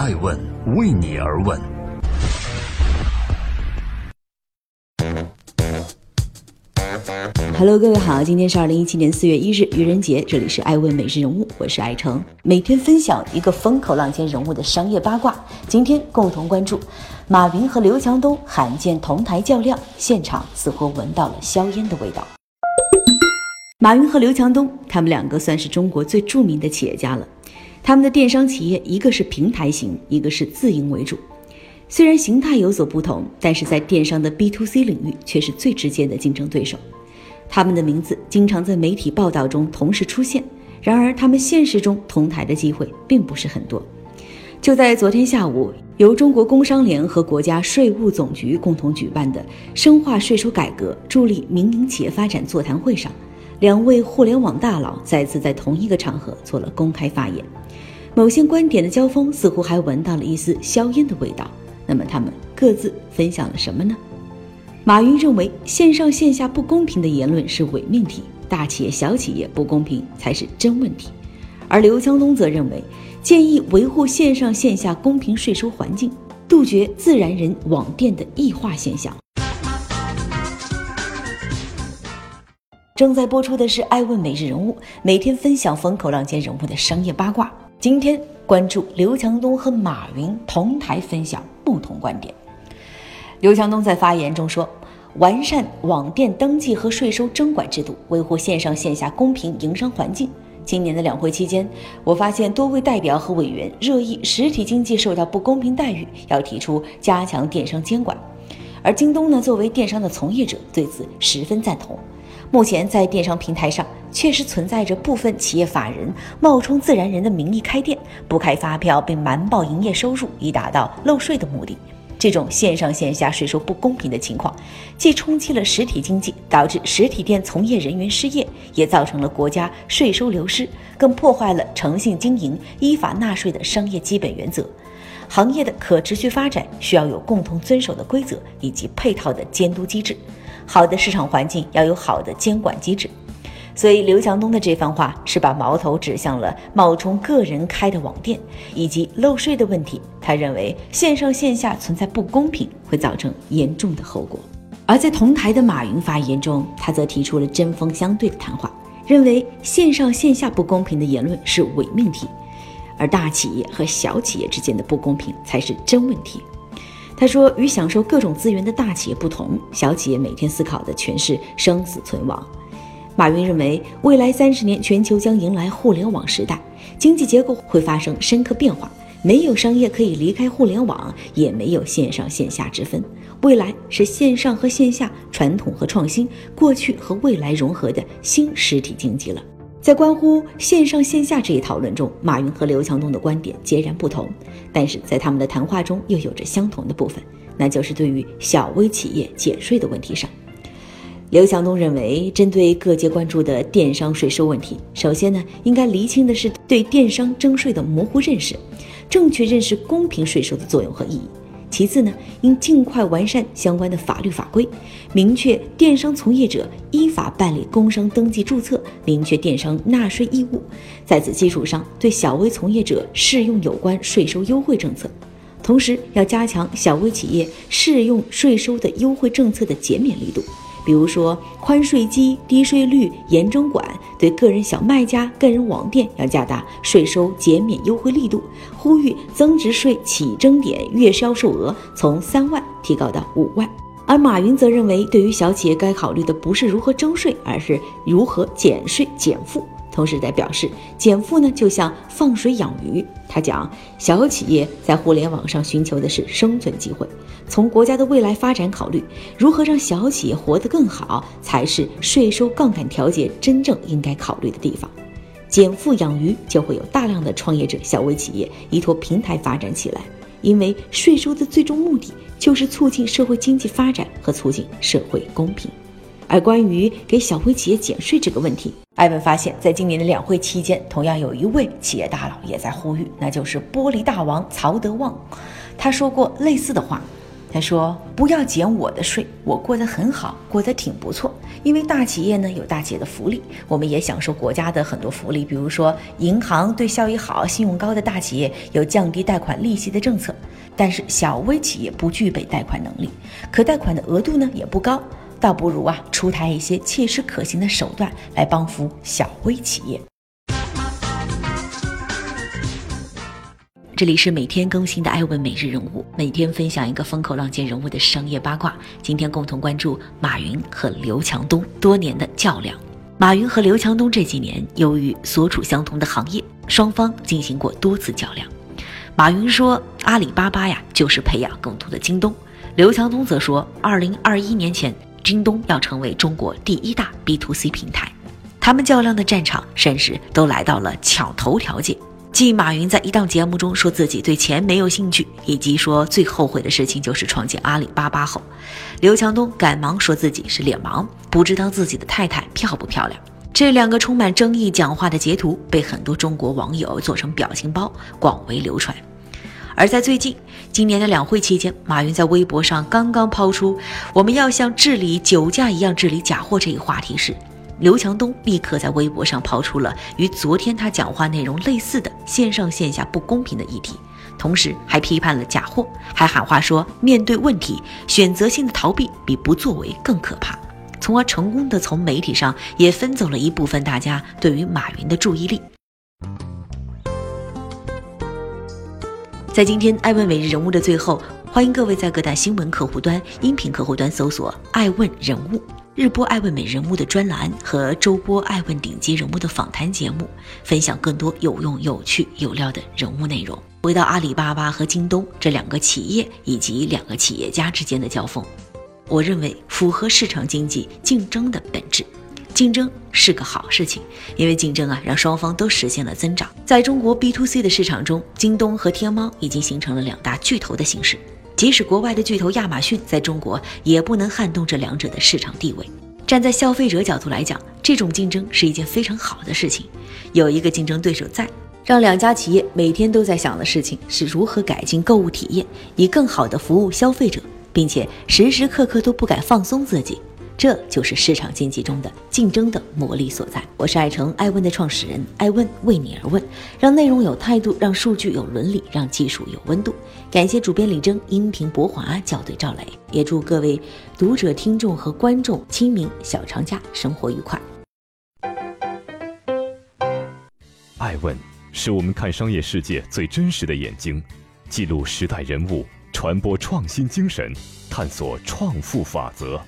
爱问为你而问。Hello，各位好，今天是二零一七年四月一日，愚人节，这里是爱问每日人物，我是爱成，每天分享一个风口浪尖人物的商业八卦。今天共同关注马云和刘强东罕见同台较量，现场似乎闻到了硝烟的味道。马云和刘强东，他们两个算是中国最著名的企业家了。他们的电商企业，一个是平台型，一个是自营为主。虽然形态有所不同，但是在电商的 B to C 领域却是最直接的竞争对手。他们的名字经常在媒体报道中同时出现，然而他们现实中同台的机会并不是很多。就在昨天下午，由中国工商联和国家税务总局共同举办的“深化税收改革，助力民营企业发展”座谈会上，两位互联网大佬再次在同一个场合做了公开发言。某些观点的交锋似乎还闻到了一丝硝烟的味道。那么他们各自分享了什么呢？马云认为线上线下不公平的言论是伪命题，大企业小企业不公平才是真问题。而刘强东则认为建议维护线上线下公平税收环境，杜绝自然人网店的异化现象。正在播出的是《爱问每日人物》，每天分享风口浪尖人物的商业八卦。今天关注刘强东和马云同台分享不同观点。刘强东在发言中说：“完善网店登记和税收征管制度，维护线上线下公平营商环境。今年的两会期间，我发现多位代表和委员热议实体经济受到不公平待遇，要提出加强电商监管。而京东呢，作为电商的从业者，对此十分赞同。目前在电商平台上。”确实存在着部分企业法人冒充自然人的名义开店，不开发票并瞒报营业收入，以达到漏税的目的。这种线上线下税收不公平的情况，既冲击了实体经济，导致实体店从业人员失业，也造成了国家税收流失，更破坏了诚信经营、依法纳税的商业基本原则。行业的可持续发展需要有共同遵守的规则以及配套的监督机制。好的市场环境要有好的监管机制。所以，刘强东的这番话是把矛头指向了冒充个人开的网店以及漏税的问题。他认为线上线下存在不公平，会造成严重的后果。而在同台的马云发言中，他则提出了针锋相对的谈话，认为线上线下不公平的言论是伪命题，而大企业和小企业之间的不公平才是真问题。他说，与享受各种资源的大企业不同，小企业每天思考的全是生死存亡。马云认为，未来三十年，全球将迎来互联网时代，经济结构会发生深刻变化，没有商业可以离开互联网，也没有线上线下之分。未来是线上和线下、传统和创新、过去和未来融合的新实体经济了。在关乎线上线下这一讨论中，马云和刘强东的观点截然不同，但是在他们的谈话中又有着相同的部分，那就是对于小微企业减税的问题上。刘强东认为，针对各界关注的电商税收问题，首先呢，应该厘清的是对电商征税的模糊认识，正确认识公平税收的作用和意义。其次呢，应尽快完善相关的法律法规，明确电商从业者依法办理工商登记注册，明确电商纳税义务。在此基础上，对小微从业者适用有关税收优惠政策，同时要加强小微企业适用税收的优惠政策的减免力度。比如说，宽税基、低税率、严征管，对个人小卖家、个人网店要加大税收减免优惠力度，呼吁增值税起征点月销售额从三万提高到五万。而马云则认为，对于小企业该考虑的不是如何征税，而是如何减税减负。同时在表示，减负呢就像放水养鱼。他讲，小企业在互联网上寻求的是生存机会。从国家的未来发展考虑，如何让小企业活得更好，才是税收杠杆调节真正应该考虑的地方。减负养鱼，就会有大量的创业者、小微企业依托平台发展起来。因为税收的最终目的就是促进社会经济发展和促进社会公平。而关于给小微企业减税这个问题，艾文发现，在今年的两会期间，同样有一位企业大佬也在呼吁，那就是玻璃大王曹德旺。他说过类似的话。他说：“不要减我的税，我过得很好，过得挺不错。因为大企业呢有大企业的福利，我们也享受国家的很多福利，比如说银行对效益好、信用高的大企业有降低贷款利息的政策。但是小微企业不具备贷款能力，可贷款的额度呢也不高，倒不如啊出台一些切实可行的手段来帮扶小微企业。”这里是每天更新的《艾问每日人物》，每天分享一个风口浪尖人物的商业八卦。今天共同关注马云和刘强东多年的较量。马云和刘强东这几年由于所处相同的行业，双方进行过多次较量。马云说：“阿里巴巴呀，就是培养更多的京东。”刘强东则说：“二零二一年前，京东要成为中国第一大 B to C 平台。”他们较量的战场，甚至都来到了抢头条界。继马云在一档节目中说自己对钱没有兴趣，以及说最后悔的事情就是创建阿里巴巴后，刘强东赶忙说自己是脸盲，不知道自己的太太漂不漂亮。这两个充满争议讲话的截图被很多中国网友做成表情包，广为流传。而在最近今年的两会期间，马云在微博上刚刚抛出“我们要像治理酒驾一样治理假货”这一话题时。刘强东立刻在微博上抛出了与昨天他讲话内容类似的线上线下不公平的议题，同时还批判了假货，还喊话说面对问题，选择性的逃避比不作为更可怕，从而成功的从媒体上也分走了一部分大家对于马云的注意力。在今天爱问每日人物的最后，欢迎各位在各大新闻客户端、音频客户端搜索“爱问人物”。日播爱问美人物的专栏和周播爱问顶级人物的访谈节目，分享更多有用、有趣、有料的人物内容。回到阿里巴巴和京东这两个企业以及两个企业家之间的交锋，我认为符合市场经济竞争的本质。竞争是个好事情，因为竞争啊，让双方都实现了增长。在中国 B to C 的市场中，京东和天猫已经形成了两大巨头的形式。即使国外的巨头亚马逊在中国也不能撼动这两者的市场地位。站在消费者角度来讲，这种竞争是一件非常好的事情。有一个竞争对手在，让两家企业每天都在想的事情是如何改进购物体验，以更好的服务消费者，并且时时刻刻都不敢放松自己。这就是市场经济中的竞争的魔力所在。我是爱成爱问的创始人，爱问为你而问，让内容有态度，让数据有伦理，让技术有温度。感谢主编李征，音频博华校对赵磊，也祝各位读者、听众和观众清明小长假生活愉快。爱问是我们看商业世界最真实的眼睛，记录时代人物，传播创新精神，探索创富法则。